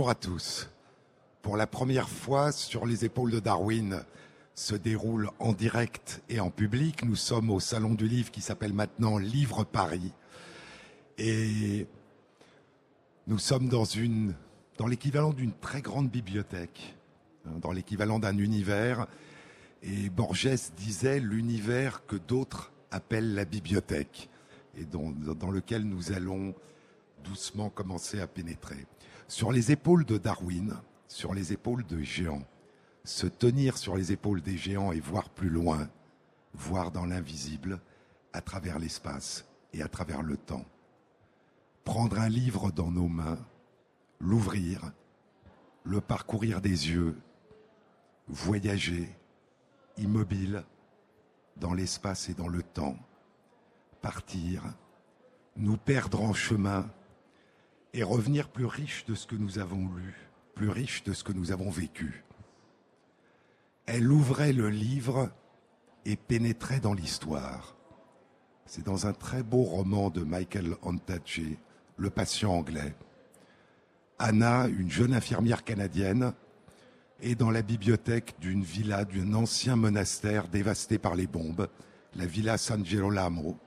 Bonjour à tous. Pour la première fois, sur les épaules de Darwin, se déroule en direct et en public. Nous sommes au Salon du Livre qui s'appelle maintenant Livre Paris. Et nous sommes dans l'équivalent d'une très grande bibliothèque, hein, dans l'équivalent d'un univers. Et Borges disait l'univers que d'autres appellent la bibliothèque et dans lequel nous allons doucement commencer à pénétrer. Sur les épaules de Darwin, sur les épaules de géants, se tenir sur les épaules des géants et voir plus loin, voir dans l'invisible, à travers l'espace et à travers le temps. Prendre un livre dans nos mains, l'ouvrir, le parcourir des yeux, voyager, immobile, dans l'espace et dans le temps, partir, nous perdre en chemin et revenir plus riche de ce que nous avons lu, plus riche de ce que nous avons vécu. Elle ouvrait le livre et pénétrait dans l'histoire. C'est dans un très beau roman de Michael Ondaatje, Le patient anglais. Anna, une jeune infirmière canadienne, est dans la bibliothèque d'une villa d'un ancien monastère dévasté par les bombes, la villa San Girolamo,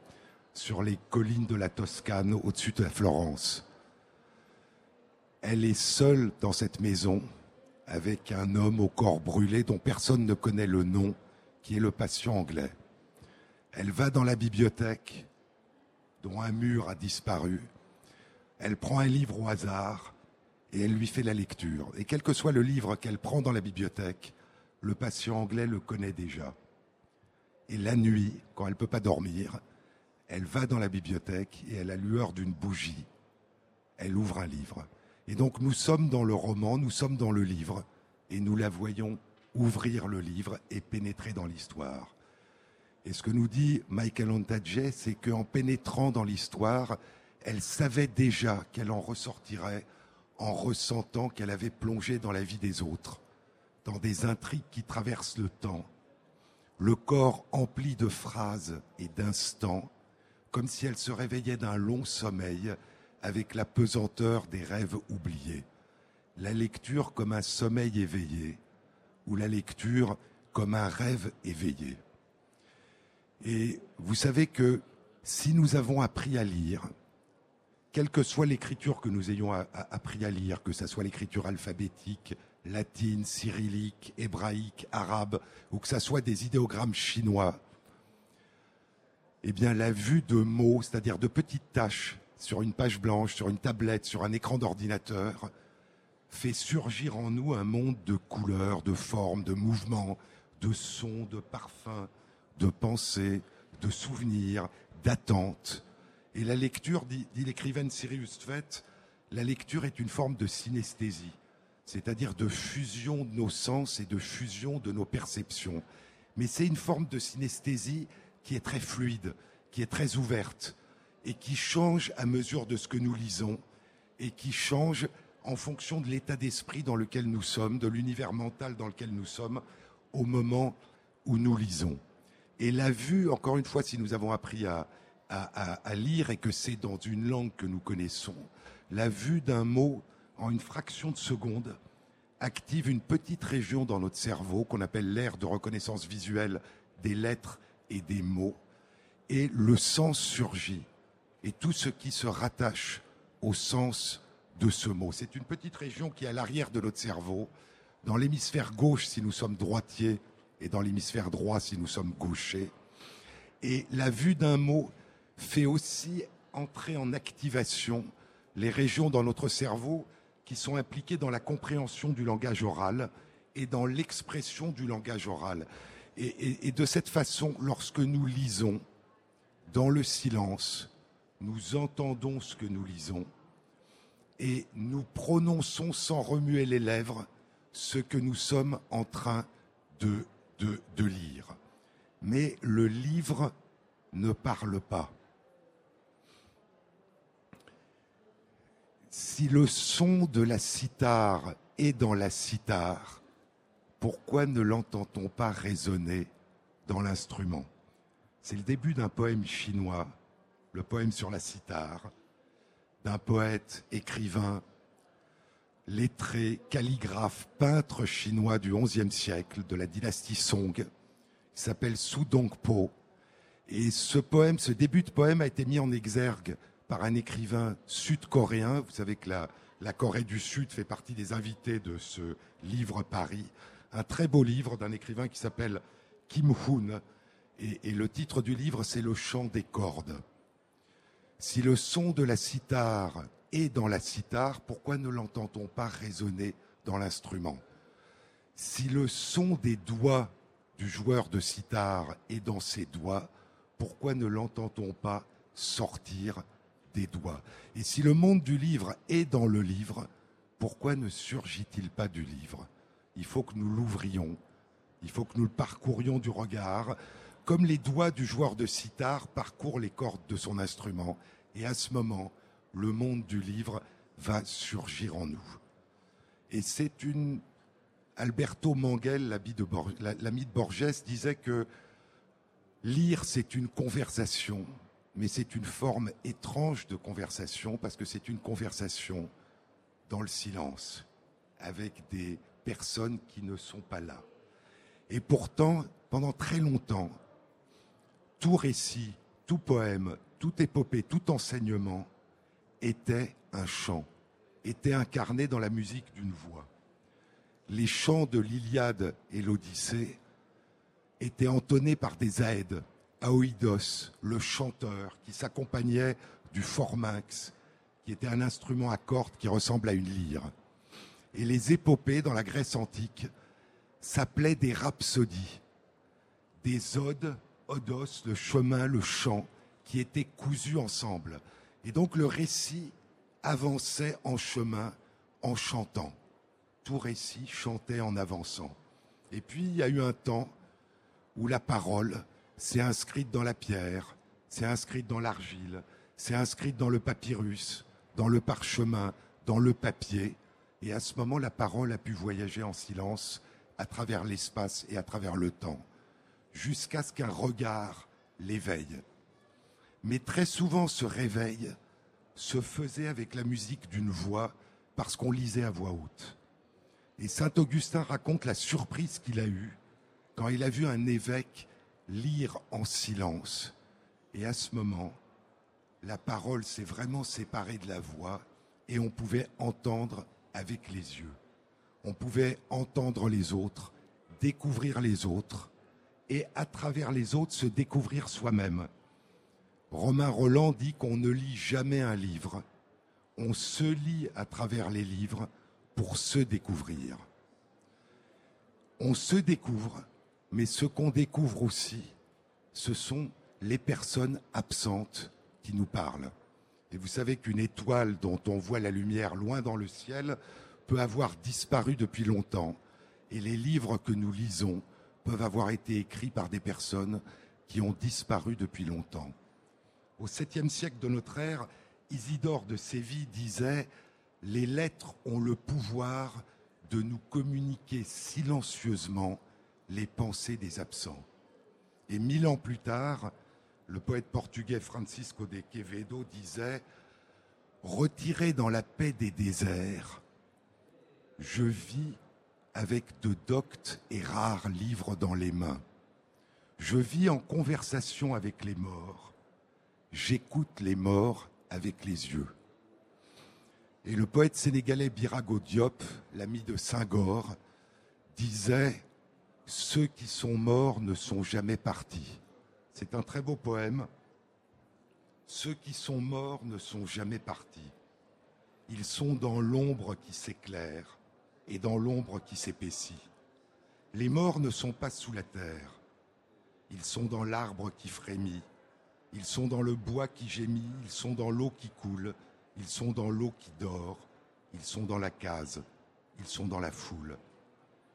sur les collines de la Toscane au-dessus de la Florence. Elle est seule dans cette maison avec un homme au corps brûlé dont personne ne connaît le nom, qui est le patient anglais. Elle va dans la bibliothèque dont un mur a disparu. Elle prend un livre au hasard et elle lui fait la lecture. Et quel que soit le livre qu'elle prend dans la bibliothèque, le patient anglais le connaît déjà. Et la nuit, quand elle ne peut pas dormir, elle va dans la bibliothèque et à la lueur d'une bougie, elle ouvre un livre. Et donc nous sommes dans le roman, nous sommes dans le livre, et nous la voyons ouvrir le livre et pénétrer dans l'histoire. Et ce que nous dit Michael Ondaatje, c'est qu'en pénétrant dans l'histoire, elle savait déjà qu'elle en ressortirait en ressentant qu'elle avait plongé dans la vie des autres, dans des intrigues qui traversent le temps, le corps empli de phrases et d'instants, comme si elle se réveillait d'un long sommeil avec la pesanteur des rêves oubliés. La lecture comme un sommeil éveillé ou la lecture comme un rêve éveillé. Et vous savez que si nous avons appris à lire, quelle que soit l'écriture que nous ayons appris à lire, que ce soit l'écriture alphabétique, latine, cyrillique, hébraïque, arabe, ou que ce soit des idéogrammes chinois, eh bien la vue de mots, c'est-à-dire de petites tâches sur une page blanche, sur une tablette, sur un écran d'ordinateur, fait surgir en nous un monde de couleurs, de formes, de mouvements, de sons, de parfums, de pensées, de souvenirs, d'attentes. Et la lecture, dit, l'écrivaine Sirius Tvet, la lecture est une forme de synesthésie, c'est-à-dire de fusion de nos sens et de fusion de nos perceptions. Mais c'est une forme de synesthésie qui est très fluide, qui est très ouverte, et qui change à mesure de ce que nous lisons et qui change en fonction de l'état d'esprit dans lequel nous sommes, de l'univers mental dans lequel nous sommes au moment où nous lisons. Et la vue, encore une fois, si nous avons appris à, lire et que c'est dans une langue que nous connaissons, la vue d'un mot en une fraction de seconde active une petite région dans notre cerveau qu'on appelle l'aire de reconnaissance visuelle des lettres et des mots, et le sens surgit et tout ce qui se rattache au sens de ce mot. C'est une petite région qui est à l'arrière de notre cerveau, dans l'hémisphère gauche si nous sommes droitiers et dans l'hémisphère droit si nous sommes gauchers. Et la vue d'un mot fait aussi entrer en activation les régions dans notre cerveau qui sont impliquées dans la compréhension du langage oral et dans l'expression du langage oral. Et, et, de cette façon, lorsque nous lisons dans le silence, nous entendons ce que nous lisons et nous prononçons sans remuer les lèvres ce que nous sommes en train de, lire. Mais le livre ne parle pas. Si le son de la cithare est dans la cithare, pourquoi ne l'entend-on pas résonner dans l'instrument? C'est le début d'un poème chinois le poème sur la cithare, d'un poète, écrivain, lettré, calligraphe, peintre chinois du XIe siècle de la dynastie Song, qui s'appelle Su Dongpo. Et ce poème, ce début de poème a été mis en exergue par un écrivain sud-coréen. Vous savez que la, Corée du Sud fait partie des invités de ce livre Paris. Un très beau livre d'un écrivain qui s'appelle Kim Hoon. Et le titre du livre, c'est Le chant des cordes. Si le son de la cithare est dans la cithare, pourquoi ne l'entend-on pas résonner dans l'instrument? Si le son des doigts du joueur de cithare est dans ses doigts, pourquoi ne l'entend-on pas sortir des doigts? Et si le monde du livre est dans le livre, pourquoi ne surgit-il pas du livre? Il faut que nous l'ouvrions, il faut que nous le parcourions du regard, comme les doigts du joueur de sitar parcourent les cordes de son instrument. Et à ce moment, le monde du livre va surgir en nous. Et c'est une... Alberto Manguel, l'ami de, Bor... de Borges, disait que lire, c'est une conversation, mais c'est une forme étrange de conversation parce que c'est une conversation dans le silence, avec des personnes qui ne sont pas là. Et pourtant, pendant très longtemps, tout récit, tout poème, toute épopée, tout enseignement était un chant, était incarné dans la musique d'une voix. Les chants de l'Iliade et l'Odyssée étaient entonnés par des aèdes, Aoïdos, le chanteur, qui s'accompagnait du forminx, qui était un instrument à cordes qui ressemble à une lyre. Et les épopées dans la Grèce antique s'appelaient des rhapsodies, des odes Odos, le chemin, le chant, qui étaient cousus ensemble. Et donc le récit avançait en chemin en chantant. Tout récit chantait en avançant. Et puis il y a eu un temps où la parole s'est inscrite dans la pierre, s'est inscrite dans l'argile, s'est inscrite dans le papyrus, dans le parchemin, dans le papier. Et à ce moment, la parole a pu voyager en silence à travers l'espace et à travers le temps jusqu'à ce qu'un regard l'éveille. Mais très souvent, ce réveil se faisait avec la musique d'une voix parce qu'on lisait à voix haute. Et Saint Augustin raconte la surprise qu'il a eue quand il a vu un évêque lire en silence. Et à ce moment, la parole s'est vraiment séparée de la voix et on pouvait entendre avec les yeux. On pouvait entendre les autres, découvrir les autres, et à travers les autres se découvrir soi-même. Romain Roland dit qu'on ne lit jamais un livre, on se lit à travers les livres pour se découvrir. On se découvre, mais ce qu'on découvre aussi, ce sont les personnes absentes qui nous parlent. Et vous savez qu'une étoile dont on voit la lumière loin dans le ciel peut avoir disparu depuis longtemps. Et les livres que nous lisons peuvent avoir été écrits par des personnes qui ont disparu depuis longtemps. Au 7e siècle de notre ère, Isidore de Séville disait Les lettres ont le pouvoir de nous communiquer silencieusement les pensées des absents. Et mille ans plus tard, le poète portugais Francisco de Quevedo disait Retiré dans la paix des déserts, je vis avec de doctes et rares livres dans les mains. Je vis en conversation avec les morts. J'écoute les morts avec les yeux. Et le poète sénégalais Birago Diop, l'ami de Senghor, disait Ceux qui sont morts ne sont jamais partis. C'est un très beau poème. Ceux qui sont morts ne sont jamais partis. Ils sont dans l'ombre qui s'éclaire et dans l'ombre qui s'épaissit. Les morts ne sont pas sous la terre, ils sont dans l'arbre qui frémit, ils sont dans le bois qui gémit, ils sont dans l'eau qui coule, ils sont dans l'eau qui dort, ils sont dans la case, ils sont dans la foule,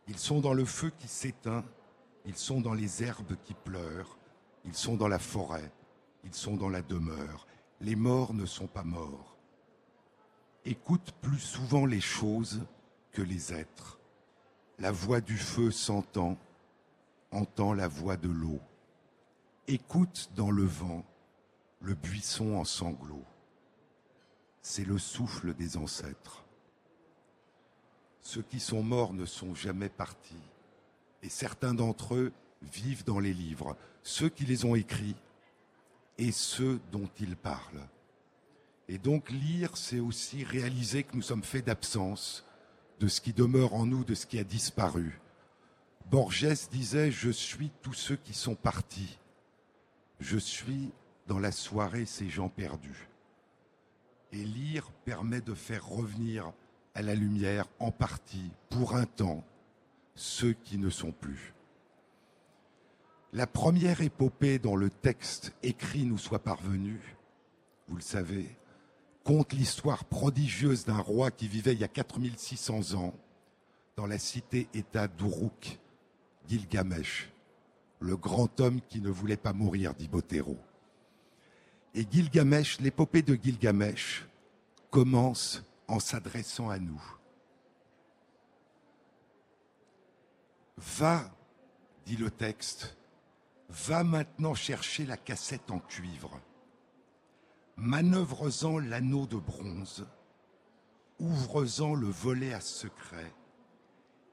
ils sont dans le feu qui s'éteint, ils sont dans les herbes qui pleurent, ils sont dans la forêt, ils sont dans la demeure. Les morts ne sont pas morts. Écoute plus souvent les choses que les êtres. La voix du feu s'entend, entend la voix de l'eau. Écoute dans le vent le buisson en sanglots. C'est le souffle des ancêtres. Ceux qui sont morts ne sont jamais partis. Et certains d'entre eux vivent dans les livres, ceux qui les ont écrits et ceux dont ils parlent. Et donc lire, c'est aussi réaliser que nous sommes faits d'absence, de ce qui demeure en nous, de ce qui a disparu. Borges disait, je suis tous ceux qui sont partis. Je suis dans la soirée ces gens perdus. Et lire permet de faire revenir à la lumière en partie, pour un temps, ceux qui ne sont plus. La première épopée dont le texte écrit nous soit parvenu, vous le savez, compte l'histoire prodigieuse d'un roi qui vivait il y a 4600 ans dans la cité-État d'Uruk, Gilgamesh, le grand homme qui ne voulait pas mourir, dit Botero. Et Gilgamesh, l'épopée de Gilgamesh, commence en s'adressant à nous. Va, dit le texte, va maintenant chercher la cassette en cuivre. Manœuvre-en l'anneau de bronze, ouvre-en le volet à secret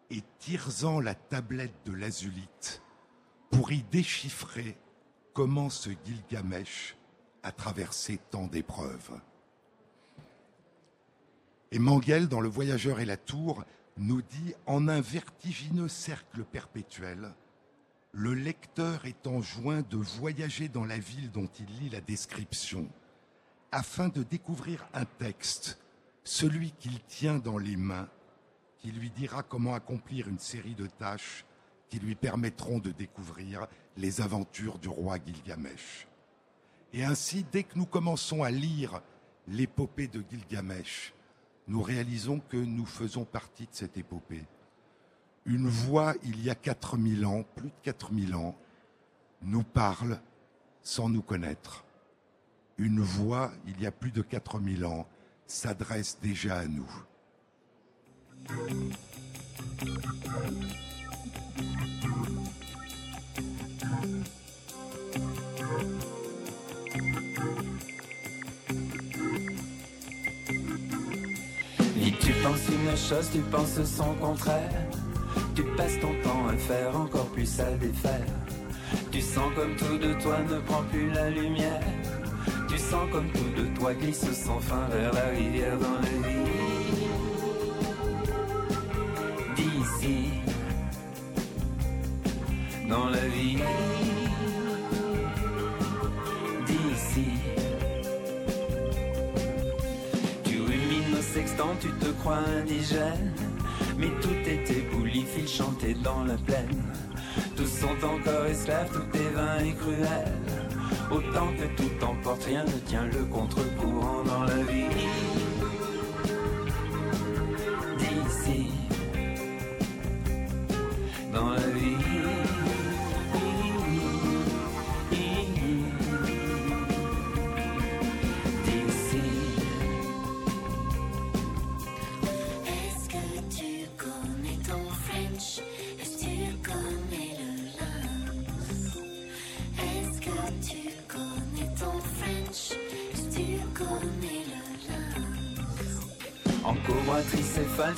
et tire-en la tablette de l'azulite pour y déchiffrer comment ce Gilgamesh a traversé tant d'épreuves. Et Manguel, dans Le Voyageur et la Tour, nous dit En un vertigineux cercle perpétuel, le lecteur est enjoint de voyager dans la ville dont il lit la description, afin de découvrir un texte, celui qu'il tient dans les mains, qui lui dira comment accomplir une série de tâches qui lui permettront de découvrir les aventures du roi Gilgamesh. Et ainsi, dès que nous commençons à lire l'épopée de Gilgamesh, nous réalisons que nous faisons partie de cette épopée. Une voix, il y a 4000 ans, plus de 4000 ans, nous parle sans nous connaître. Une voix, il y a plus de 4000 ans, s'adresse déjà à nous. tu penses une chose, tu penses son contraire. Tu passes ton temps à faire encore plus à défaire. Tu sens comme tout de toi ne prend plus la lumière. Comme tout de toi glisse sans fin vers la rivière dans la vie. D'ici, dans la vie. D'ici. Tu rumines au sextant, tu te crois indigène. Mais tout est ébloui, fil chanté dans la plaine. Tous sont encore esclaves, tout est vain et cruel. Autant que tout emporte, rien ne tient le contre-courant dans la vie.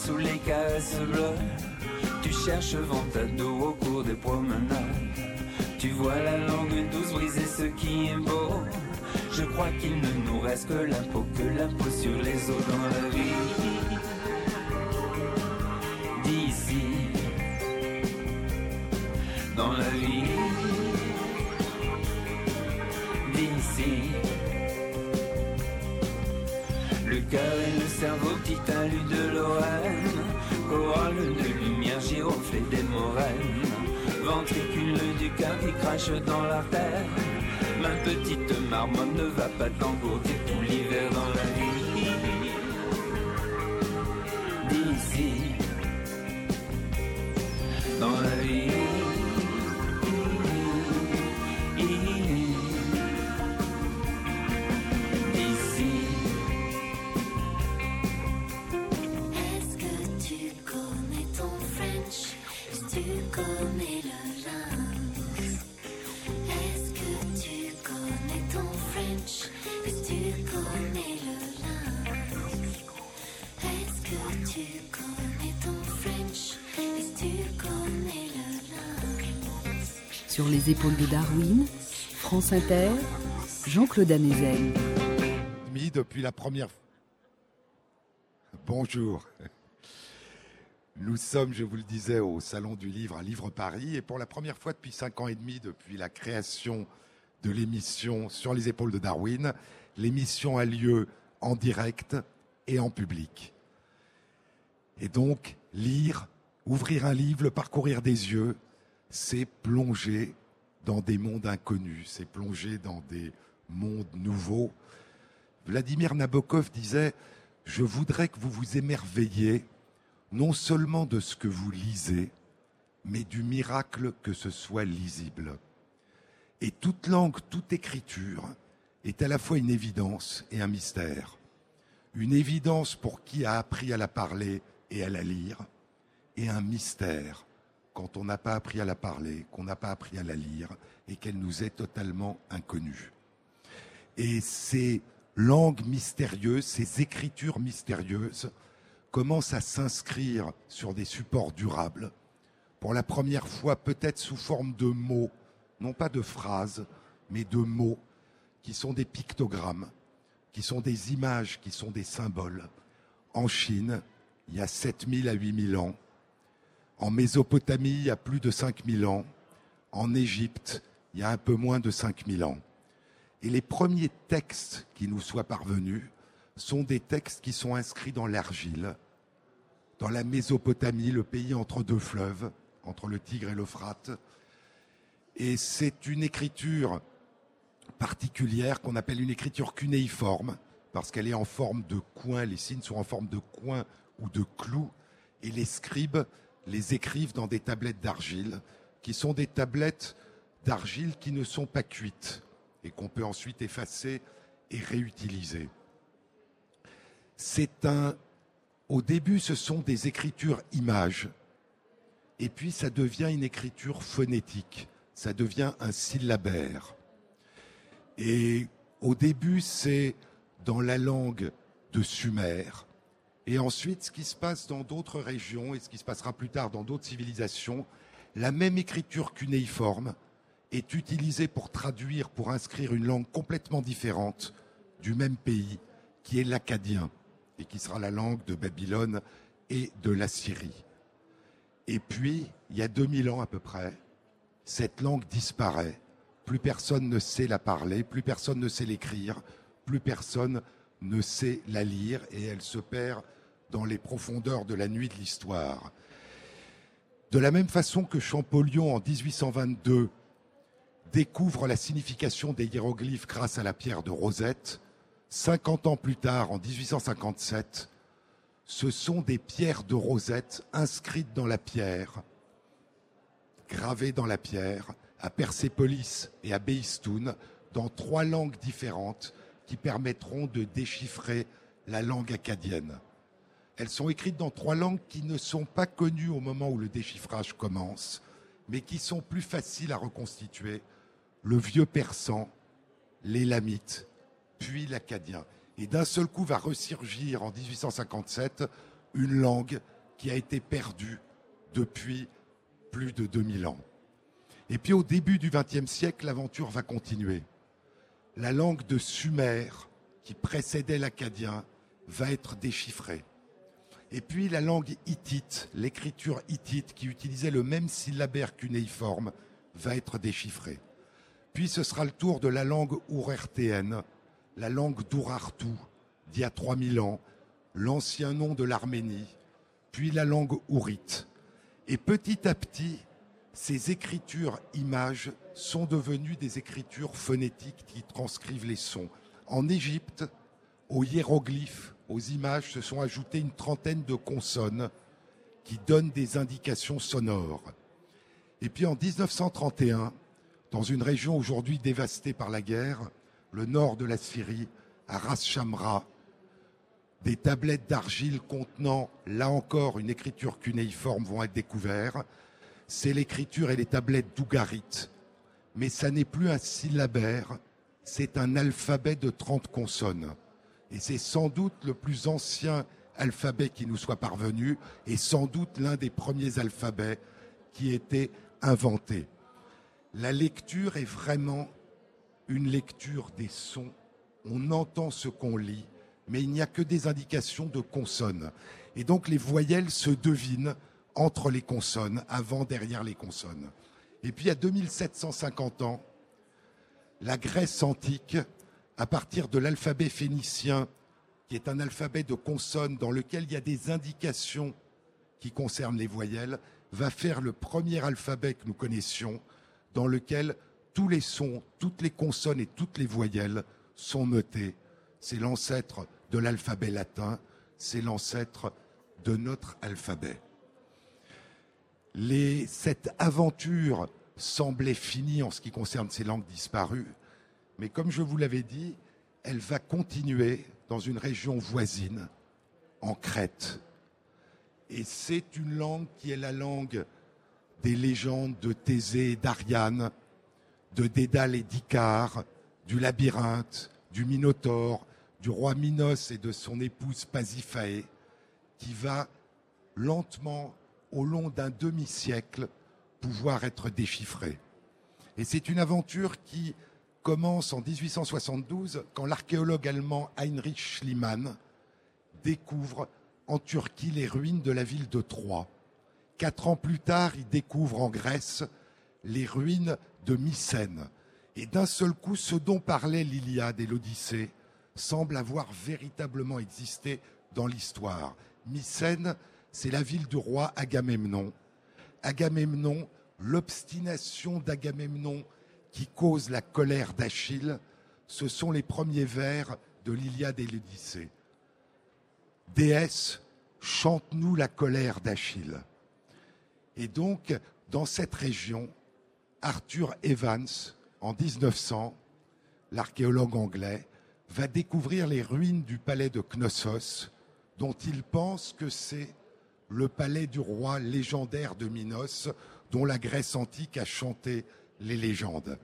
Sous les caresses bleues. Tu cherches ventado au cours des promenades. Tu vois la langue douce briser ce qui est beau. Je crois qu'il ne nous reste que la peau Que la peau sur les os dans la vie dans l'artère. Ma petite marmotte les épaules de Darwin, France Inter, Jean-Claude Amezen. Depuis la première. Bonjour. Nous sommes, je vous le disais, au Salon du Livre à Livre Paris et pour la première fois depuis cinq ans et demi, depuis la création de l'émission Sur les épaules de Darwin, l'émission a lieu en direct et en public. Et donc, lire, ouvrir un livre, le parcourir des yeux, c'est plonger dans des mondes inconnus, c'est plonger dans des mondes nouveaux. Vladimir Nabokov disait Je voudrais que vous vous émerveilliez non seulement de ce que vous lisez, mais du miracle que ce soit lisible. Et toute langue, toute écriture est à la fois une évidence et un mystère. Une évidence pour qui a appris à la parler et à la lire, et un mystère quand on n'a pas appris à la parler, qu'on n'a pas appris à la lire, et qu'elle nous est totalement inconnue. Et ces langues mystérieuses, ces écritures mystérieuses, commencent à s'inscrire sur des supports durables, pour la première fois peut-être sous forme de mots, non pas de phrases, mais de mots, qui sont des pictogrammes, qui sont des images, qui sont des symboles. En Chine, il y a 7000 à 8000 ans. En Mésopotamie, il y a plus de 5000 ans. En Égypte, il y a un peu moins de 5000 ans. Et les premiers textes qui nous soient parvenus sont des textes qui sont inscrits dans l'argile, dans la Mésopotamie, le pays entre deux fleuves, entre le Tigre et l'Euphrate. Et c'est une écriture particulière qu'on appelle une écriture cunéiforme, parce qu'elle est en forme de coin, les signes sont en forme de coin ou de clous, et les scribes les écrivent dans des tablettes d'argile, qui sont des tablettes d'argile qui ne sont pas cuites, et qu'on peut ensuite effacer et réutiliser. C'est un. Au début, ce sont des écritures images, et puis ça devient une écriture phonétique, ça devient un syllabaire. Et au début, c'est dans la langue de Sumer. Et ensuite, ce qui se passe dans d'autres régions et ce qui se passera plus tard dans d'autres civilisations, la même écriture cunéiforme est utilisée pour traduire, pour inscrire une langue complètement différente du même pays, qui est l'acadien, et qui sera la langue de Babylone et de la Syrie. Et puis, il y a 2000 ans à peu près, cette langue disparaît. Plus personne ne sait la parler, plus personne ne sait l'écrire, plus personne ne sait la lire, et elle se perd dans les profondeurs de la nuit de l'histoire. De la même façon que Champollion, en 1822, découvre la signification des hiéroglyphes grâce à la pierre de Rosette, 50 ans plus tard, en 1857, ce sont des pierres de Rosette inscrites dans la pierre, gravées dans la pierre, à Persépolis et à Beistoun, dans trois langues différentes qui permettront de déchiffrer la langue acadienne. Elles sont écrites dans trois langues qui ne sont pas connues au moment où le déchiffrage commence, mais qui sont plus faciles à reconstituer. Le vieux persan, l'élamite, puis l'acadien. Et d'un seul coup va ressurgir en 1857 une langue qui a été perdue depuis plus de 2000 ans. Et puis au début du XXe siècle, l'aventure va continuer. La langue de Sumer, qui précédait l'acadien, va être déchiffrée. Et puis la langue hittite, l'écriture hittite qui utilisait le même syllabaire cunéiforme, va être déchiffrée. Puis ce sera le tour de la langue ourertéenne, la langue d'Urartu, d'il y a 3000 ans, l'ancien nom de l'Arménie, puis la langue ourite. Et petit à petit, ces écritures images sont devenues des écritures phonétiques qui transcrivent les sons. En Égypte, aux hiéroglyphes, aux images se sont ajoutées une trentaine de consonnes qui donnent des indications sonores. Et puis en 1931, dans une région aujourd'hui dévastée par la guerre, le nord de la Syrie, à Ras Shamra, des tablettes d'argile contenant, là encore, une écriture cunéiforme vont être découvertes. C'est l'écriture et les tablettes d'Ougarit. Mais ça n'est plus un syllabaire, c'est un alphabet de 30 consonnes. Et c'est sans doute le plus ancien alphabet qui nous soit parvenu et sans doute l'un des premiers alphabets qui ait été inventé. la lecture est vraiment une lecture des sons. On entend ce qu'on lit, mais il n'y a que des indications de consonnes. Et donc les voyelles se devinent entre les consonnes, avant, derrière les consonnes. Et puis à 2750 ans, la Grèce antique, à partir de l'alphabet phénicien, qui est un alphabet de consonnes dans lequel il y a des indications qui concernent les voyelles, va faire le premier alphabet que nous connaissions, dans lequel tous les sons, toutes les consonnes et toutes les voyelles sont notées. C'est l'ancêtre de l'alphabet latin, c'est l'ancêtre de notre alphabet. Cette aventure semblait finie en ce qui concerne ces langues disparues, mais comme je vous l'avais dit, elle va continuer dans une région voisine, en Crète. Et c'est une langue qui est la langue des légendes de Thésée et d'Ariane, de Dédale et d'Icare, du labyrinthe, du Minotaure, du roi Minos et de son épouse Pasiphae, qui va lentement, au long d'un demi-siècle, pouvoir être déchiffrée. Et c'est une aventure qui commence en 1872 quand l'archéologue allemand Heinrich Schliemann découvre en Turquie les ruines de la ville de Troie. Quatre ans plus tard, il découvre en Grèce les ruines de Mycène. Et d'un seul coup, ce dont parlait l'Iliade et l'Odyssée semble avoir véritablement existé dans l'histoire. Mycène, c'est la ville du roi Agamemnon. Agamemnon, l'obstination d'Agamemnon qui cause la colère d'Achille, ce sont les premiers vers de l'Iliade et l'Odyssée. Déesse, chante-nous la colère d'Achille. Et donc, dans cette région, Arthur Evans, en 1900, l'archéologue anglais, va découvrir les ruines du palais de Knossos, dont il pense que c'est le palais du roi légendaire de Minos, dont la Grèce antique a chanté les légendes.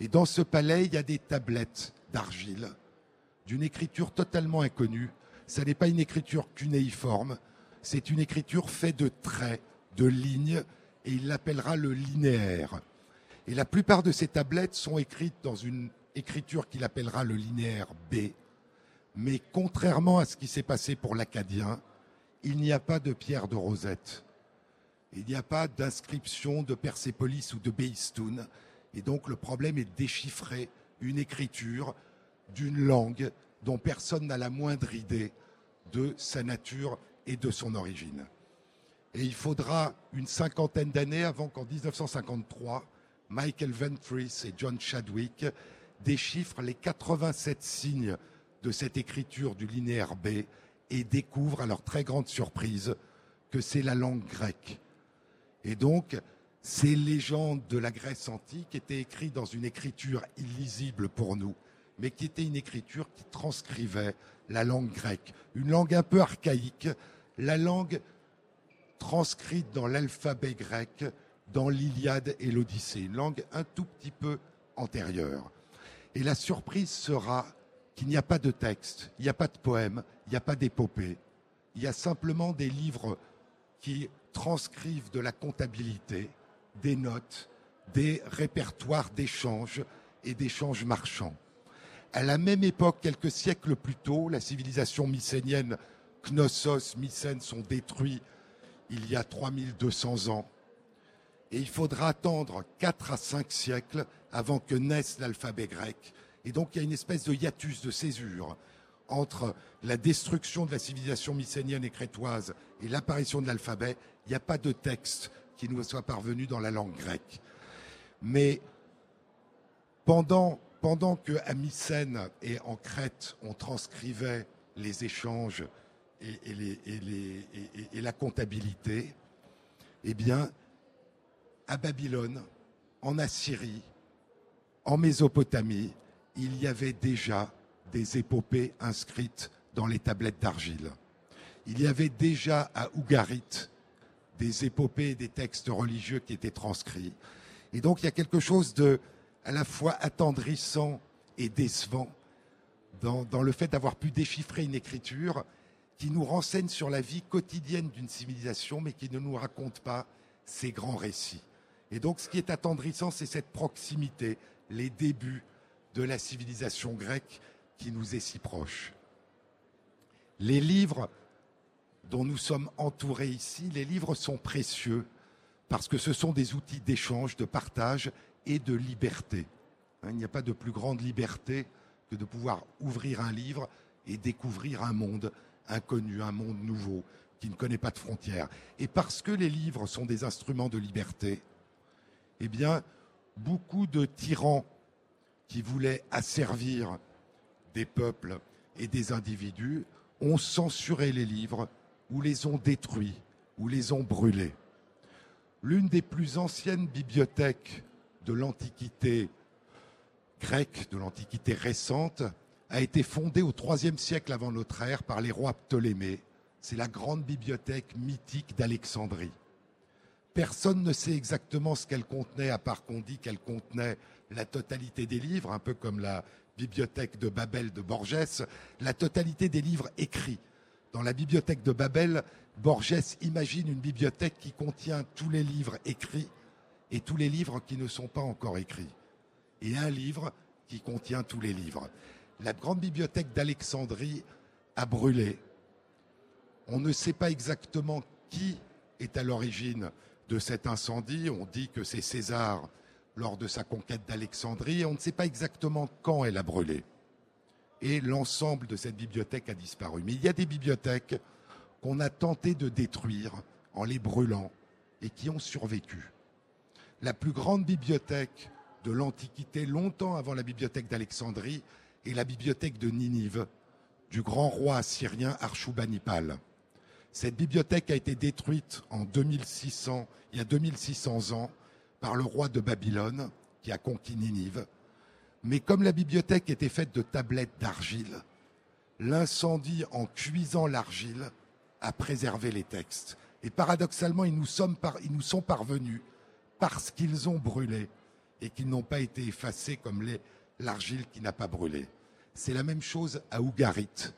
Et dans ce palais, il y a des tablettes d'argile, d'une écriture totalement inconnue. Ça n'est pas une écriture cunéiforme, c'est une écriture faite de traits, de lignes, et il l'appellera le linéaire. Et la plupart de ces tablettes sont écrites dans une écriture qu'il appellera le linéaire B. Mais contrairement à ce qui s'est passé pour l'acadien, il n'y a pas de pierre de Rosette. Il n'y a pas d'inscription de Persépolis ou de Beistoun. Et donc le problème est de déchiffrer une écriture d'une langue dont personne n'a la moindre idée de sa nature et de son origine. Et il faudra une cinquantaine d'années avant qu'en 1953, Michael Ventris et John Chadwick déchiffrent les 87 signes de cette écriture du linéaire B et découvrent à leur très grande surprise que c'est la langue grecque. Et donc, ces légendes de la Grèce antique étaient écrites dans une écriture illisible pour nous, mais qui était une écriture qui transcrivait la langue grecque, une langue un peu archaïque, la langue transcrite dans l'alphabet grec, dans l'Iliade et l'Odyssée, une langue un tout petit peu antérieure. Et la surprise sera qu'il n'y a pas de texte, il n'y a pas de poème, il n'y a pas d'épopée, il y a simplement des livres qui transcrivent de la comptabilité, des notes, des répertoires d'échanges et d'échanges marchands. À la même époque, quelques siècles plus tôt, la civilisation mycénienne, Knossos, Mycène sont détruits il y a 3200 ans. Et il faudra attendre 4 à 5 siècles avant que naisse l'alphabet grec. Et donc il y a une espèce de hiatus, de césure entre la destruction de la civilisation mycénienne et crétoise et l'apparition de l'alphabet. Il n'y a pas de texte qui nous soit parvenu dans la langue grecque. Mais pendant, pendant que Mycène et en Crète, on transcrivait les échanges et la comptabilité, eh bien, à Babylone, en Assyrie, en Mésopotamie, il y avait déjà des épopées inscrites dans les tablettes d'argile. Il y avait déjà à Ougarit des épopées des textes religieux qui étaient transcrits. Et donc il y a quelque chose de à la fois attendrissant et décevant dans, dans le fait d'avoir pu déchiffrer une écriture qui nous renseigne sur la vie quotidienne d'une civilisation, mais qui ne nous raconte pas ses grands récits. Et donc ce qui est attendrissant, c'est cette proximité, les débuts de la civilisation grecque qui nous est si proche. Les livres dont nous sommes entourés ici, les livres sont précieux parce que ce sont des outils d'échange, de partage et de liberté. Hein, il n'y a pas de plus grande liberté que de pouvoir ouvrir un livre et découvrir un monde inconnu, un monde nouveau, qui ne connaît pas de frontières. Et parce que les livres sont des instruments de liberté, eh bien, beaucoup de tyrans qui voulaient asservir des peuples et des individus ont censuré les livres ou les ont détruits ou les ont brûlés. L'une des plus anciennes bibliothèques de l'Antiquité grecque, de l'Antiquité récente, a été fondée au IIIe siècle avant notre ère par les rois Ptolémée. C'est la grande bibliothèque mythique d'Alexandrie. Personne ne sait exactement ce qu'elle contenait, à part qu'on dit qu'elle contenait la totalité des livres, un peu comme la bibliothèque de Babel de Borges, la totalité des livres écrits. Dans la bibliothèque de Babel, Borges imagine une bibliothèque qui contient tous les livres écrits et tous les livres qui ne sont pas encore écrits. Et un livre qui contient tous les livres. La grande bibliothèque d'Alexandrie a brûlé. On ne sait pas exactement qui est à l'origine de cet incendie. On dit que c'est César lors de sa conquête d'Alexandrie. On ne sait pas exactement quand elle a brûlé. Et l'ensemble de cette bibliothèque a disparu. Mais il y a des bibliothèques qu'on a tenté de détruire en les brûlant et qui ont survécu. La plus grande bibliothèque de l'Antiquité, longtemps avant la bibliothèque d'Alexandrie, est la bibliothèque de Ninive du grand roi assyrien Arshurbanipal. Cette bibliothèque a été détruite en 2600, il y a 2600 ans, par le roi de Babylone qui a conquis Ninive. Mais comme la bibliothèque était faite de tablettes d'argile, l'incendie en cuisant l'argile a préservé les textes. Et paradoxalement, ils nous, sont parvenus parce qu'ils ont brûlé et qu'ils n'ont pas été effacés comme l'argile qui n'a pas brûlé. C'est la même chose à Ougarit,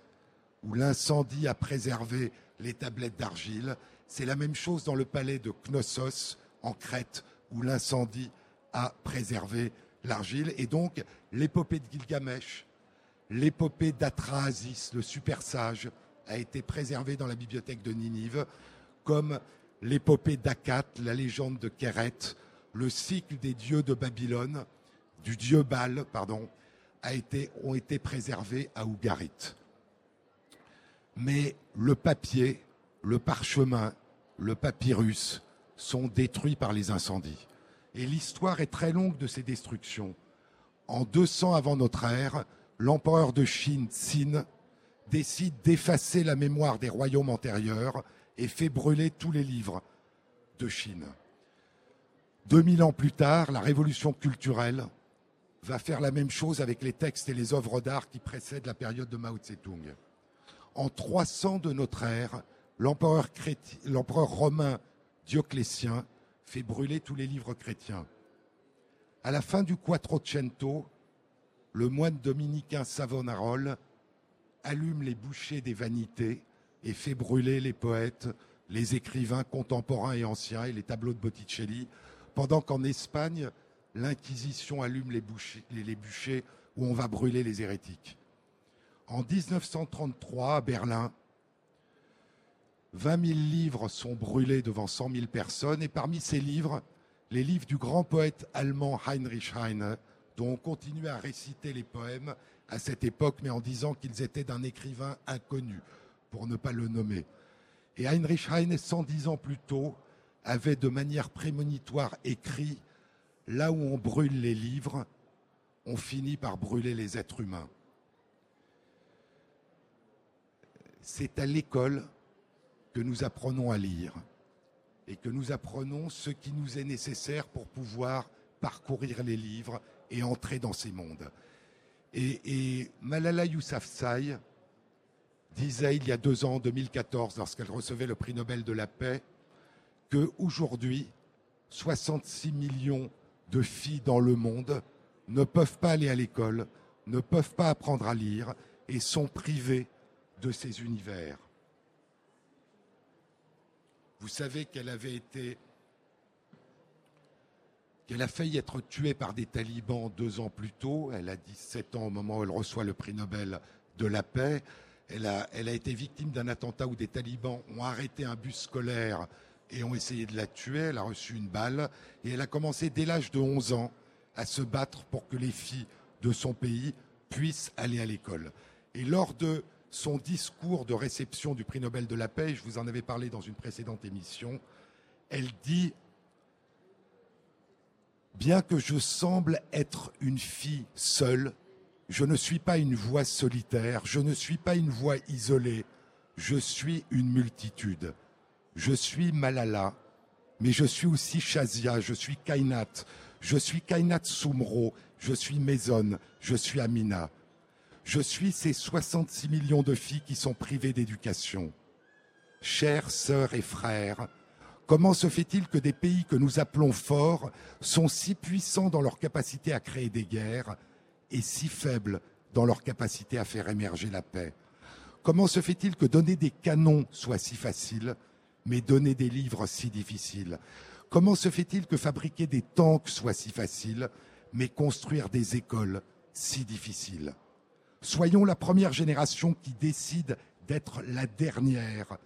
où l'incendie a préservé les tablettes d'argile. C'est la même chose dans le palais de Knossos, en Crète, où l'incendie a préservé l'argile. Et donc, l'épopée de Gilgamesh, l'épopée d'Atrahasis, le super sage, a été préservée dans la bibliothèque de Ninive, comme l'épopée d'Akat, la légende de Kéret, le cycle des dieux de Babylone, du dieu Baal, pardon, ont été préservés à Ougarit. Mais le papier, le parchemin, le papyrus sont détruits par les incendies. Et l'histoire est très longue de ces destructions. En 200 avant notre ère, l'empereur de Chine, Xin, décide d'effacer la mémoire des royaumes antérieurs et fait brûler tous les livres de Chine. 2000 ans plus tard, la révolution culturelle va faire la même chose avec les textes et les œuvres d'art qui précèdent la période de Mao Tse-tung. En 300 de notre ère, l'empereur, romain Dioclétien fait brûler tous les livres chrétiens. À la fin du Quattrocento, le moine dominicain Savonarole allume les bouchers des vanités et fait brûler les poètes, les écrivains contemporains et anciens et les tableaux de Botticelli, pendant qu'en Espagne, l'Inquisition allume les, les, bûchers où on va brûler les hérétiques. En 1933, à Berlin, 20 000 livres sont brûlés devant 100 000 personnes, et parmi ces livres, les livres du grand poète allemand Heinrich Heine, dont on continue à réciter les poèmes à cette époque, mais en disant qu'ils étaient d'un écrivain inconnu, pour ne pas le nommer. Et Heinrich Heine, 110 ans plus tôt, avait de manière prémonitoire écrit Là où on brûle les livres, on finit par brûler les êtres humains. C'est à l'école que nous apprenons à lire et que nous apprenons ce qui nous est nécessaire pour pouvoir parcourir les livres et entrer dans ces mondes. Et, Malala Yousafzai disait il y a deux ans, en 2014, lorsqu'elle recevait le prix Nobel de la paix, qu'aujourd'hui, 66 millions de filles dans le monde ne peuvent pas aller à l'école, ne peuvent pas apprendre à lire et sont privées de ces univers. Vous savez qu'elle avait été qu'elle a failli être tuée par des talibans deux ans plus tôt. Elle a 17 ans au moment où elle reçoit le prix Nobel de la paix. Elle a, elle a été victime d'un attentat où des talibans ont arrêté un bus scolaire et ont essayé de la tuer. Elle a reçu une balle et elle a commencé dès l'âge de 11 ans à se battre pour que les filles de son pays puissent aller à l'école. Et lors de son discours de réception du prix Nobel de la paix, je vous en avais parlé dans une précédente émission, elle dit Bien que je semble être une fille seule, je ne suis pas une voix solitaire, je ne suis pas une voix isolée, je suis une multitude. Je suis Malala, mais je suis aussi Shazia, je suis Kainat, je suis Kainat Soumro, je suis Maison, je suis Amina. Je suis ces 66 millions de filles qui sont privées d'éducation. Chères sœurs et frères, comment se fait-il que des pays que nous appelons forts sont si puissants dans leur capacité à créer des guerres et si faibles dans leur capacité à faire émerger la paix? Comment se fait-il que donner des canons soit si facile, mais donner des livres si difficile? Comment se fait-il que fabriquer des tanks soit si facile, mais construire des écoles si difficile? Soyons la première génération qui décide d'être la dernière,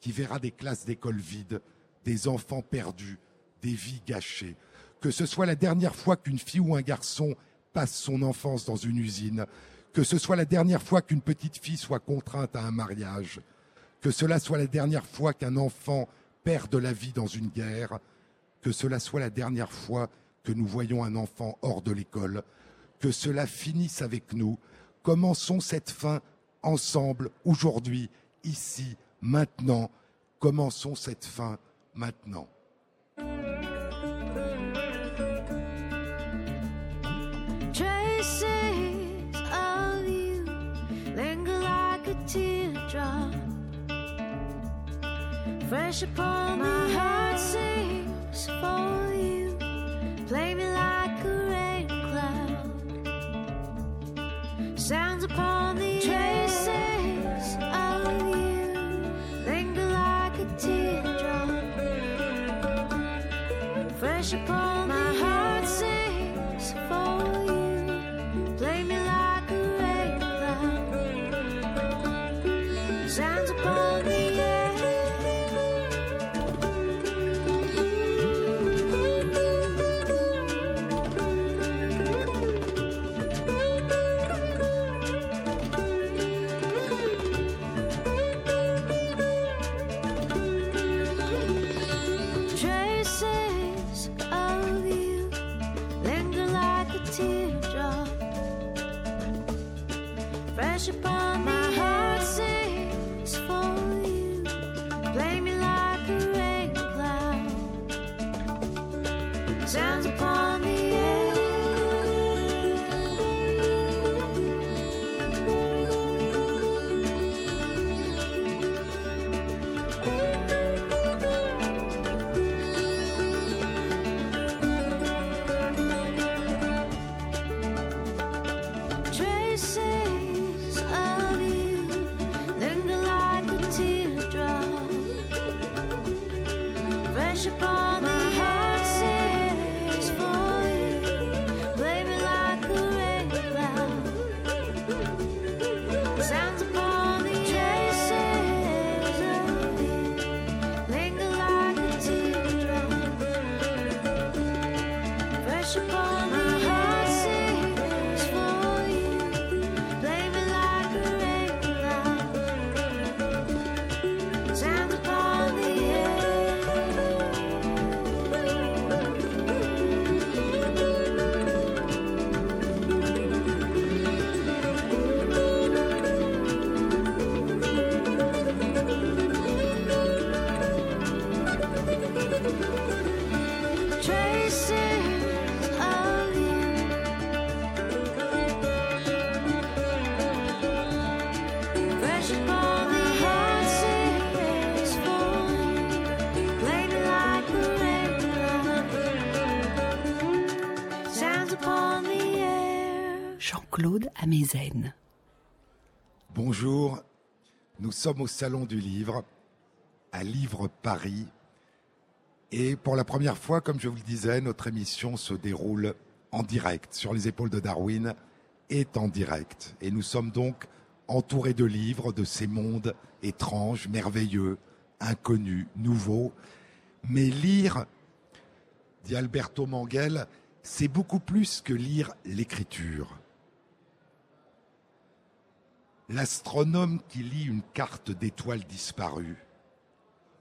qui verra des classes d'école vides, des enfants perdus, des vies gâchées. Que ce soit la dernière fois qu'une fille ou un garçon passe son enfance dans une usine, que ce soit la dernière fois qu'une petite fille soit contrainte à un mariage, que cela soit la dernière fois qu'un enfant perde la vie dans une guerre, que cela soit la dernière fois que nous voyons un enfant hors de l'école, que cela finisse avec nous. Commençons cette fin ensemble, aujourd'hui, ici, maintenant. Commençons cette fin maintenant. Traces of you linger like a teardrop. Fresh upon my heart sings for Fresh upon my heart sings for Bonjour, nous sommes au Salon du Livre, à Livre Paris, Et pour la première fois, comme je vous le disais, notre émission se déroule en direct, sur les épaules de Darwin, est en direct. Et nous sommes donc entourés de livres, de ces mondes étranges, merveilleux, inconnus, nouveaux. Mais lire, dit Alberto Manguel, c'est beaucoup plus que lire l'écriture. L'astronome qui lit une carte d'étoiles disparues,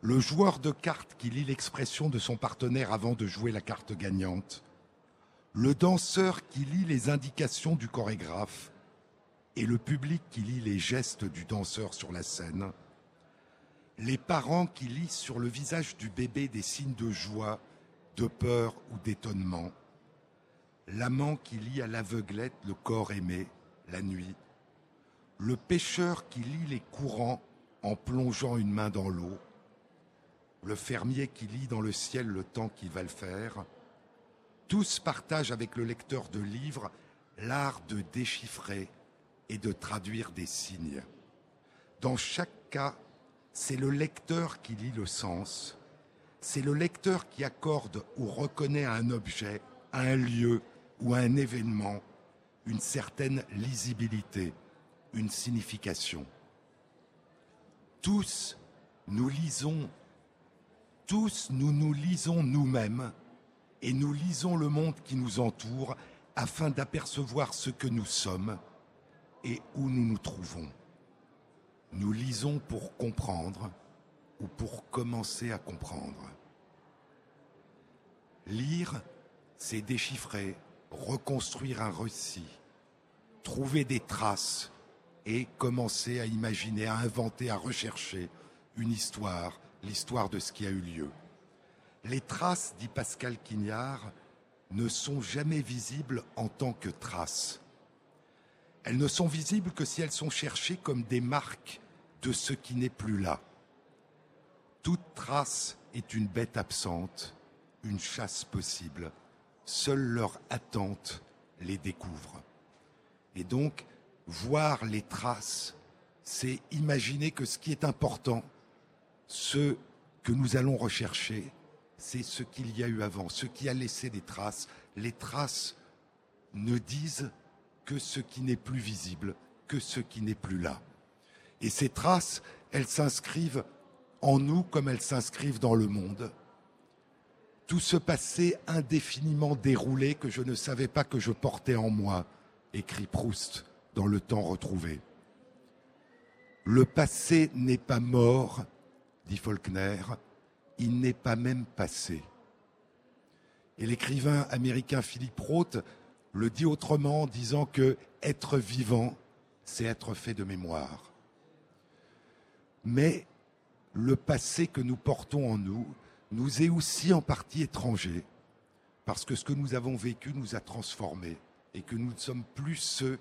le joueur de cartes qui lit l'expression de son partenaire avant de jouer la carte gagnante, le danseur qui lit les indications du chorégraphe. Et le public qui lit les gestes du danseur sur la scène, les parents qui lisent sur le visage du bébé des signes de joie, de peur ou d'étonnement, l'amant qui lit à l'aveuglette le corps aimé la nuit, le pêcheur qui lit les courants en plongeant une main dans l'eau, le fermier qui lit dans le ciel le temps qu'il va le faire, tous partagent avec le lecteur de livres l'art de déchiffrer et de traduire des signes. Dans chaque cas, c'est le lecteur qui lit le sens, c'est le lecteur qui accorde ou reconnaît à un objet, à un lieu ou à un événement une certaine lisibilité, une signification. Tous, nous lisons, tous nous nous lisons nous-mêmes et nous lisons le monde qui nous entoure afin d'apercevoir ce que nous sommes et où nous nous trouvons. Nous lisons pour comprendre ou pour commencer à comprendre. Lire, c'est déchiffrer, reconstruire un récit, trouver des traces et commencer à imaginer, à inventer, à rechercher une histoire, l'histoire de ce qui a eu lieu. Les traces, dit Pascal Quignard, ne sont jamais visibles en tant que traces. Elles ne sont visibles que si elles sont cherchées comme des marques de ce qui n'est plus là. Toute trace est une bête absente, une chasse possible. Seule leur attente les découvre. Et donc, voir les traces, c'est imaginer que ce qui est important, ce que nous allons rechercher, c'est ce qu'il y a eu avant, ce qui a laissé des traces. Les traces ne disent que ce qui n'est plus visible, que ce qui n'est plus là. Et ces traces, elles s'inscrivent en nous comme elles s'inscrivent dans le monde. Tout ce passé indéfiniment déroulé que je ne savais pas que je portais en moi, écrit Proust dans Le temps retrouvé. Le passé n'est pas mort, dit Faulkner, il n'est pas même passé. Et l'écrivain américain Philippe Roth le dit autrement en disant que être vivant, c'est être fait de mémoire. Mais le passé que nous portons en nous nous est aussi en partie étranger, parce que ce que nous avons vécu nous a transformés et que nous ne sommes plus ceux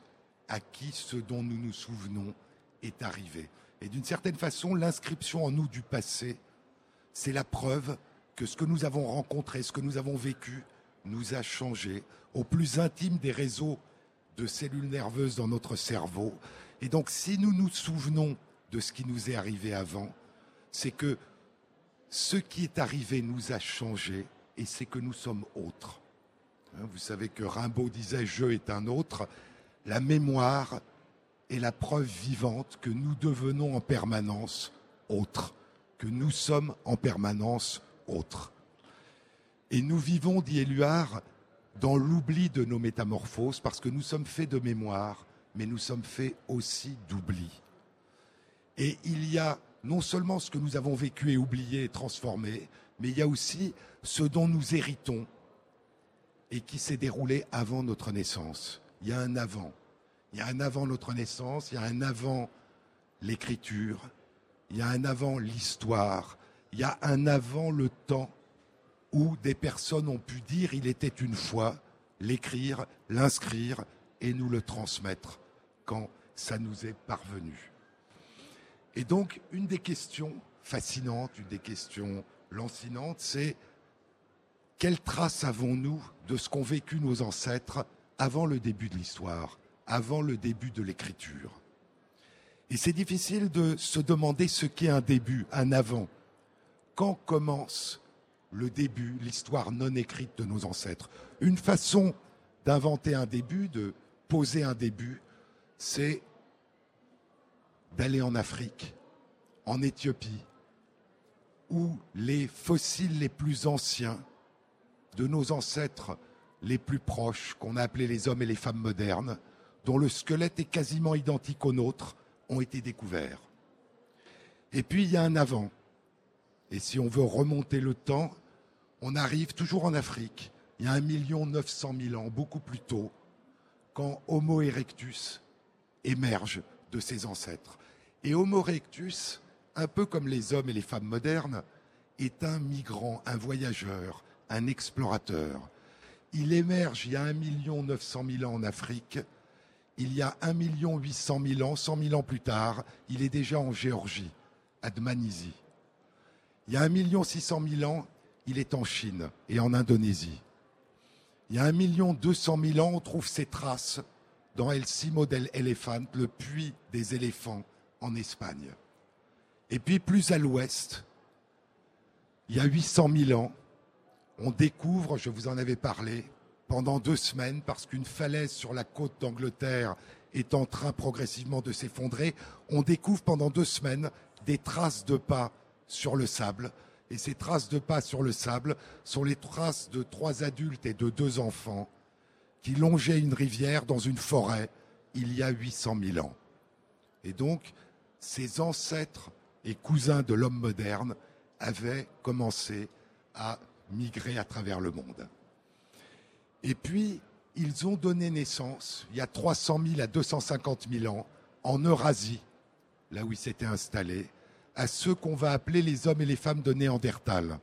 à qui ce dont nous nous souvenons est arrivé. Et d'une certaine façon, l'inscription en nous du passé, c'est la preuve que ce que nous avons rencontré, ce que nous avons vécu, nous a changé au plus intime des réseaux de cellules nerveuses dans notre cerveau. Et donc, si nous nous souvenons de ce qui nous est arrivé avant, c'est que ce qui est arrivé nous a changé et c'est que nous sommes autres. Hein, Vous savez que Rimbaud disait je est un autre. La mémoire est la preuve vivante que nous devenons en permanence autres, que nous sommes en permanence autres. Et nous vivons, dit Éluard, dans l'oubli de nos métamorphoses, parce que nous sommes faits de mémoire, mais nous sommes faits aussi d'oubli. Et il y a non seulement ce que nous avons vécu et oublié et transformé, mais il y a aussi ce dont nous héritons et qui s'est déroulé avant notre naissance. Il y a un avant. Il y a un avant notre naissance, il y a un avant l'écriture, il y a un avant l'histoire, il y a un avant le temps où des personnes ont pu dire il était une fois, l'écrire, l'inscrire et nous le transmettre quand ça nous est parvenu. Et donc, une des questions fascinantes, une des questions lancinantes, c'est quelle trace avons-nous de ce qu'ont vécu nos ancêtres avant le début de l'histoire, avant le début de l'écriture Et c'est difficile de se demander ce qu'est un début, un avant. Quand commence le début, l'histoire non écrite de nos ancêtres? Une façon d'inventer un début, de poser un début, c'est d'aller en Afrique, en Éthiopie, où les fossiles les plus anciens de nos ancêtres les plus proches, qu'on a appelés les hommes et les femmes modernes, dont le squelette est quasiment identique au nôtre, ont été découverts. Et puis il y a un avant. Et si on veut remonter le temps, on arrive toujours en Afrique, il y a 1 900 000 ans, beaucoup plus tôt, quand Homo erectus émerge de ses ancêtres. Et Homo erectus, un peu comme les hommes et les femmes modernes, est un migrant, un voyageur, un explorateur. Il émerge il y a 1 900 000 ans en Afrique. Il y a 1 800 000 ans, 100 000 ans plus tard, il est déjà en Géorgie, à Dmanisi. Il y a 1 600 000 ans, il est en Chine et en Indonésie. Il y a 1 200 000 ans, on trouve ses traces dans El Simo del Elephant, le puits des éléphants en Espagne. Et puis plus à l'ouest, il y a 800 000 ans, on découvre, je vous en avais parlé, pendant deux semaines, parce qu'une falaise sur la côte d'Angleterre est en train progressivement de s'effondrer, on découvre pendant deux semaines des traces de pas sur le sable. Et ces traces de pas sur le sable sont les traces de trois adultes et de deux enfants qui longeaient une rivière dans une forêt il y a 800 000 ans. Et donc, ces ancêtres et cousins de l'homme moderne avaient commencé à migrer à travers le monde. Et puis, ils ont donné naissance, il y a 300 000 à 250 000 ans, en Eurasie, là où ils s'étaient installés, à ceux qu'on va appeler les hommes et les femmes de Néandertal.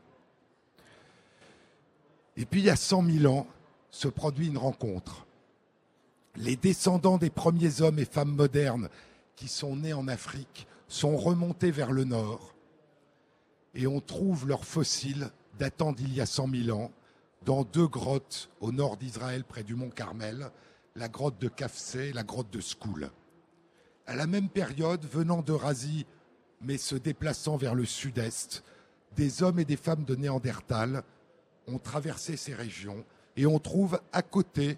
Et puis, il y a 100 000 ans, se produit une rencontre. Les descendants des premiers hommes et femmes modernes qui sont nés en Afrique sont remontés vers le nord et on trouve leurs fossiles datant d'il y a 100 000 ans dans deux grottes au nord d'Israël près du mont Carmel, la grotte de Kafsé et la grotte de Skoul. À la même période, venant d'Eurasie mais se déplaçant vers le sud-est, des hommes et des femmes de Néandertal ont traversé ces régions et on trouve à côté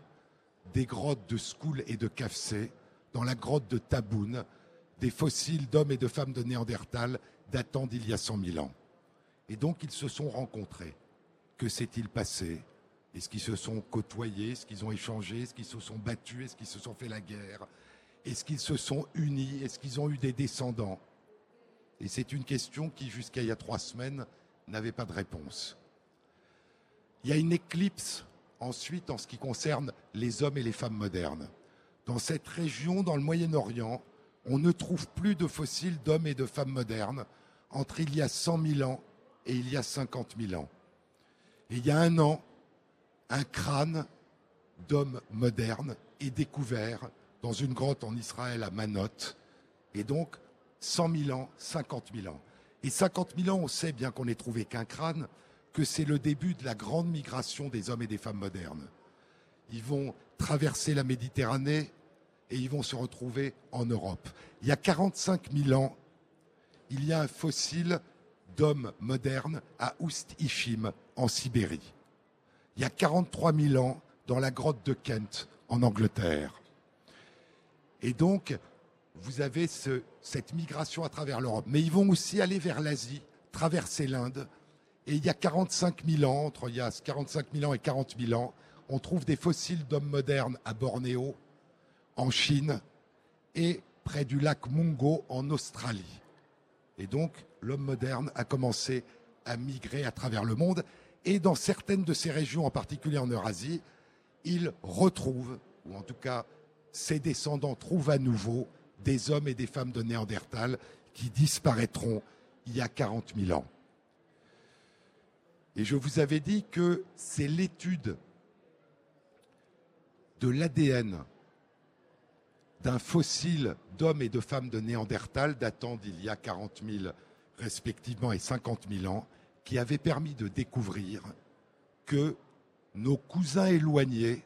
des grottes de Skoul et de Kafsé, dans la grotte de Taboun, des fossiles d'hommes et de femmes de Néandertal datant d'il y a 100 000 ans. Et donc ils se sont rencontrés. Que s'est-il passé? Est-ce qu'ils se sont côtoyés? Est-ce qu'ils ont échangé? Est-ce qu'ils se sont battus? Est-ce qu'ils se sont fait la guerre? Est-ce qu'ils se sont unis? Est-ce qu'ils ont eu des descendants? Et c'est une question qui, jusqu'à il y a trois semaines, n'avait pas de réponse. Il y a une éclipse ensuite en ce qui concerne les hommes et les femmes modernes. Dans cette région, dans le Moyen-Orient, on ne trouve plus de fossiles d'hommes et de femmes modernes. Entre il y a 100 000 ans et il y a 50 000 ans. Et il y a un an, un crâne d'homme moderne est découvert dans une grotte en Israël à Manot. Et donc, 100 000 ans, 50 000 ans. Et 50 000 ans, on sait, bien qu'on n'ait trouvé qu'un crâne, que c'est le début de la grande migration des hommes et des femmes modernes. Ils vont traverser la Méditerranée et ils vont se retrouver en Europe. Il y a 45 000 ans, il y a un fossile d'homme moderne à Oust-Ishim, en Sibérie. Il y a 43 000 ans, dans la grotte de Kent, en Angleterre. Et donc, vous avez ce- cette migration à travers l'Europe. Mais ils vont aussi aller vers l'Asie, traverser l'Inde. Et il y a 45 000 ans, entre il y a 45 000 ans et 40 000 ans, on trouve des fossiles d'hommes modernes à Bornéo, en Chine et près du lac Mungo en Australie. Et donc, l'homme moderne a commencé à migrer à travers le monde. Et dans certaines de ces régions, en particulier en Eurasie, il retrouve, ou en tout cas ses descendants trouvent à nouveau des hommes et des femmes de Néandertal qui disparaîtront il y a 40 000 ans. Et je vous avais dit que c'est l'étude de l'ADN d'un fossile d'hommes et de femmes de Néandertal datant d'il y a 40 000 respectivement et 50 000 ans qui avait permis de découvrir que nos cousins éloignés,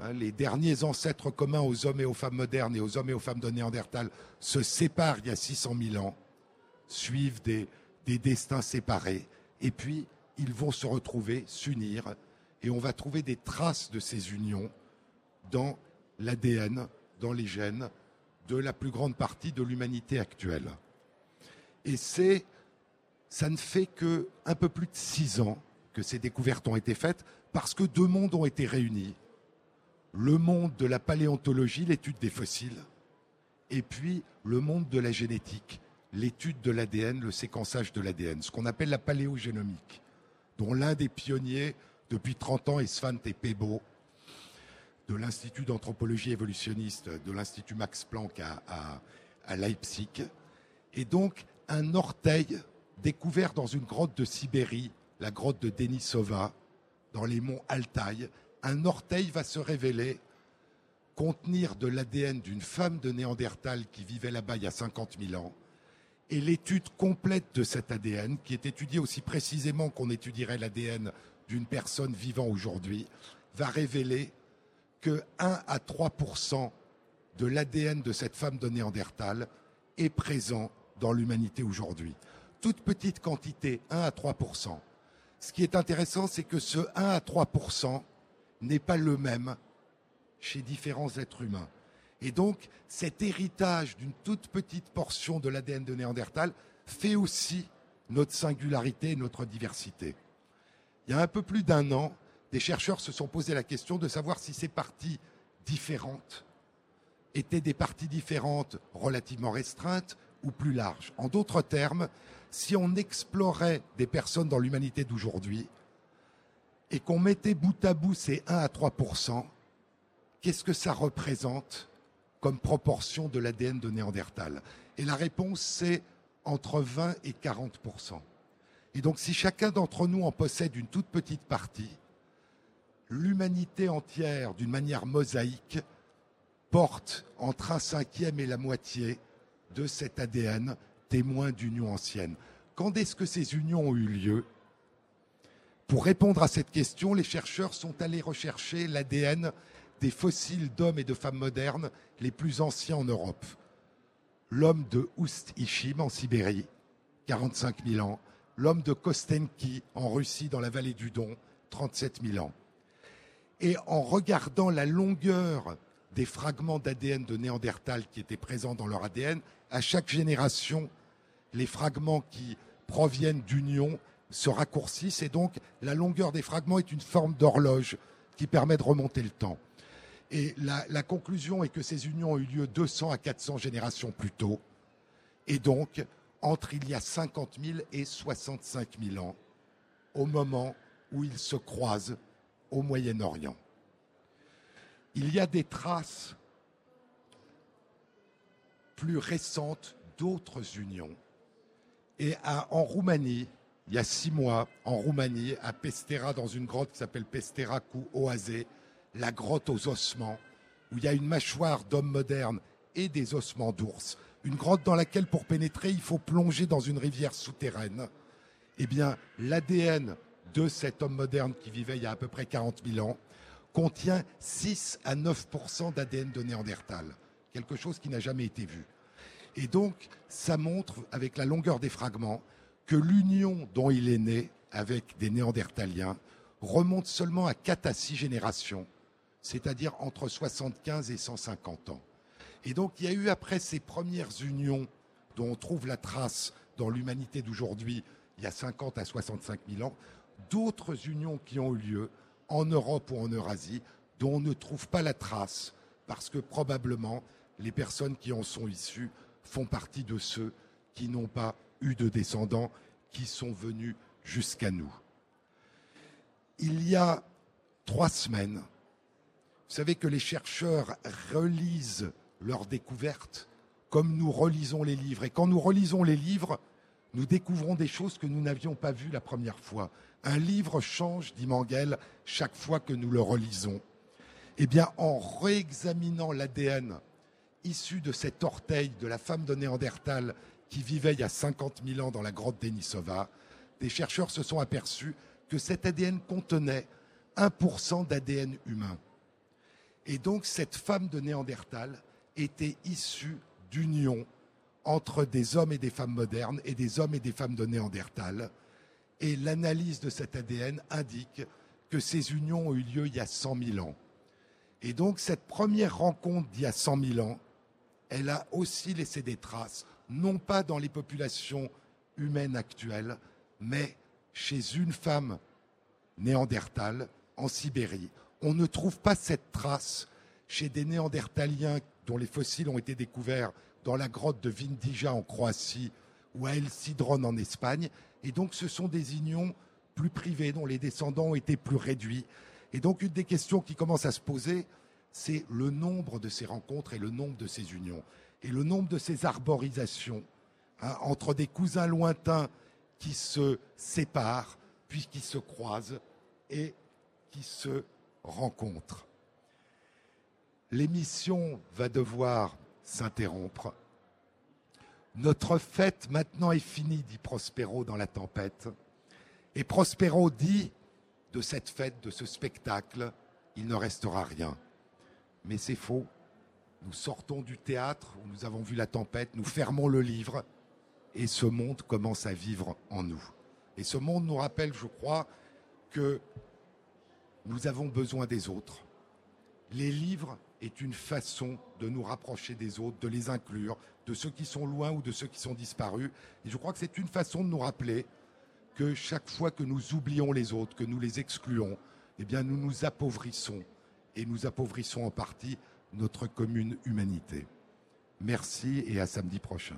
hein, les derniers ancêtres communs aux hommes et aux femmes modernes et aux hommes et aux femmes de Néandertal, se séparent il y a 600 000 ans, suivent des destins séparés, et puis ils vont se retrouver, s'unir, et on va trouver des traces de ces unions dans l'ADN, dans les gènes de la plus grande partie de l'humanité actuelle. Et c'est, ça ne fait que un peu plus de six ans que ces découvertes ont été faites parce que deux mondes ont été réunis. Le monde de la paléontologie, l'étude des fossiles, et puis le monde de la génétique, l'étude de l'ADN, le séquençage de l'ADN, ce qu'on appelle la paléogénomique, dont l'un des pionniers depuis 30 ans est Svante Pebo, de l'Institut d'anthropologie évolutionniste de l'Institut Max Planck à, à- à Leipzig. Et donc, un orteil découvert dans une grotte de Sibérie, la grotte de Denisova, dans les monts Altaï, un orteil va se révéler contenir de l'ADN d'une femme de Néandertal qui vivait là-bas il y a 50 000 ans. Et l'étude complète de cet ADN, qui est étudiée aussi précisément qu'on étudierait l'ADN d'une personne vivant aujourd'hui, va révéler que 1 à 3% de l'ADN de cette femme de Néandertal est présent dans l'humanité aujourd'hui. Toute petite quantité, 1 à 3% Ce qui est intéressant, c'est que ce 1 à 3% n'est pas le même chez différents êtres humains. Et donc, cet héritage d'une toute petite portion de l'ADN de Néandertal fait aussi notre singularité notre diversité. Il y a un peu plus d'un an, des chercheurs se sont posé la question de savoir si ces parties différentes étaient des parties différentes relativement restreintes plus larges. En d'autres termes, si on explorait des personnes dans l'humanité d'aujourd'hui et qu'on mettait bout à bout ces 1 à 3% qu'est-ce que ça représente comme proportion de l'ADN de Néandertal? Et la réponse, c'est entre 20 et 40% Et donc, si chacun d'entre nous en possède une toute petite partie, l'humanité entière, d'une manière mosaïque, porte entre un cinquième et la moitié de cet ADN témoin d'unions anciennes. Quand est-ce que ces unions ont eu lieu? Pour répondre à cette question, les chercheurs sont allés rechercher l'ADN des fossiles d'hommes et de femmes modernes les plus anciens en Europe. L'homme de Oust-Ishim en Sibérie, 45 000 ans. L'homme de Kostenki en Russie, dans la vallée du Don, 37 000 ans. Et en regardant la longueur des fragments d'ADN de Néandertal qui étaient présents dans leur ADN, à chaque génération, les fragments qui proviennent d'union se raccourcissent et donc la longueur des fragments est une forme d'horloge qui permet de remonter le temps. Et la, la conclusion est que ces unions ont eu lieu 200 à 400 générations plus tôt, et donc entre il y a 50 000 et 65 000 ans, au moment où ils se croisent au Moyen-Orient. Il y a des traces plus récentes d'autres unions. Et en Roumanie, il y a six mois, en Roumanie, à Pestera, dans une grotte qui s'appelle Pestera Cu Oase, la grotte aux ossements, où il y a une mâchoire d'homme moderne et des ossements d'ours. Une grotte dans laquelle, pour pénétrer, il faut plonger dans une rivière souterraine. Eh bien, l'ADN de cet homme moderne qui vivait il y a à peu près 40 000 ans contient 6 à 9% d'ADN de Néandertal, quelque chose qui n'a jamais été vu. Et donc, ça montre, avec la longueur des fragments, que l'union dont il est né avec des Néandertaliens remonte seulement à 4 à 6 générations, c'est-à-dire entre 75 et 150 ans. Et donc, il y a eu, après ces premières unions dont on trouve la trace dans l'humanité d'aujourd'hui, il y a 50 à 65 000 ans, d'autres unions qui ont eu lieu en Europe ou en Eurasie, dont on ne trouve pas la trace, parce que probablement les personnes qui en sont issues font partie de ceux qui n'ont pas eu de descendants qui sont venus jusqu'à nous. Il y a trois semaines, vous savez que les chercheurs relisent leurs découvertes comme nous relisons les livres. Et quand nous relisons les livres, nous découvrons des choses que nous n'avions pas vues la première fois. Un livre change, dit Mangel, chaque fois que nous le relisons. Eh bien, en réexaminant l'ADN issu de cet orteil de la femme de Néandertal qui vivait il y a 50 000 ans dans la grotte d'Enisova, des chercheurs se sont aperçus que cet ADN contenait 1% d'ADN humain. Et donc, cette femme de Néandertal était issue d'union entre des hommes et des femmes modernes et des hommes et des femmes de Néandertal. Et l'analyse de cet ADN indique que ces unions ont eu lieu il y a 100 000 ans. Et donc cette première rencontre d'il y a 100 000 ans, elle a aussi laissé des traces, non pas dans les populations humaines actuelles, mais chez une femme néandertale en Sibérie. On ne trouve pas cette trace chez des néandertaliens dont les fossiles ont été découverts dans la grotte de Vindija en Croatie ou à El Cidron en Espagne. Et donc ce sont des unions plus privées dont les descendants ont été plus réduits. Et donc une des questions qui commence à se poser, c'est le nombre de ces rencontres et le nombre de ces unions. Et le nombre de ces arborisations hein, entre des cousins lointains qui se séparent, puis qui se croisent et qui se rencontrent. L'émission va devoir s'interrompre. Notre fête maintenant est finie, dit Prospero dans la tempête. Et Prospero dit, de cette fête, de ce spectacle, il ne restera rien. Mais c'est faux. Nous sortons du théâtre où nous avons vu la tempête, nous fermons le livre et ce monde commence à vivre en nous. Et ce monde nous rappelle, je crois, que nous avons besoin des autres. Les livres est une façon de nous rapprocher des autres, de les inclure, de ceux qui sont loin ou de ceux qui sont disparus. Et je crois que c'est une façon de nous rappeler que chaque fois que nous oublions les autres, que nous les excluons, eh bien nous nous appauvrissons et nous appauvrissons en partie notre commune humanité. Merci et à samedi prochain.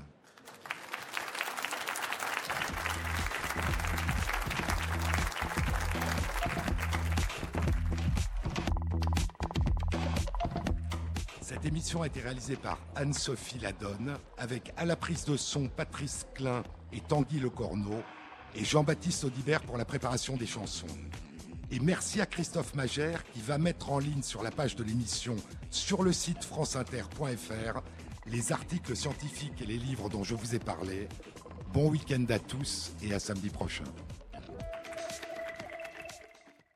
Émission a été réalisée par Anne-Sophie Ladonne, avec à la prise de son Patrice Klein et Tanguy Lecorneau, et Jean-Baptiste Audibert pour la préparation des chansons. Et merci à Christophe Magère qui va mettre en ligne sur la page de l'émission sur le site franceinter.fr les articles scientifiques et les livres dont je vous ai parlé. Bon week-end à tous et à samedi prochain.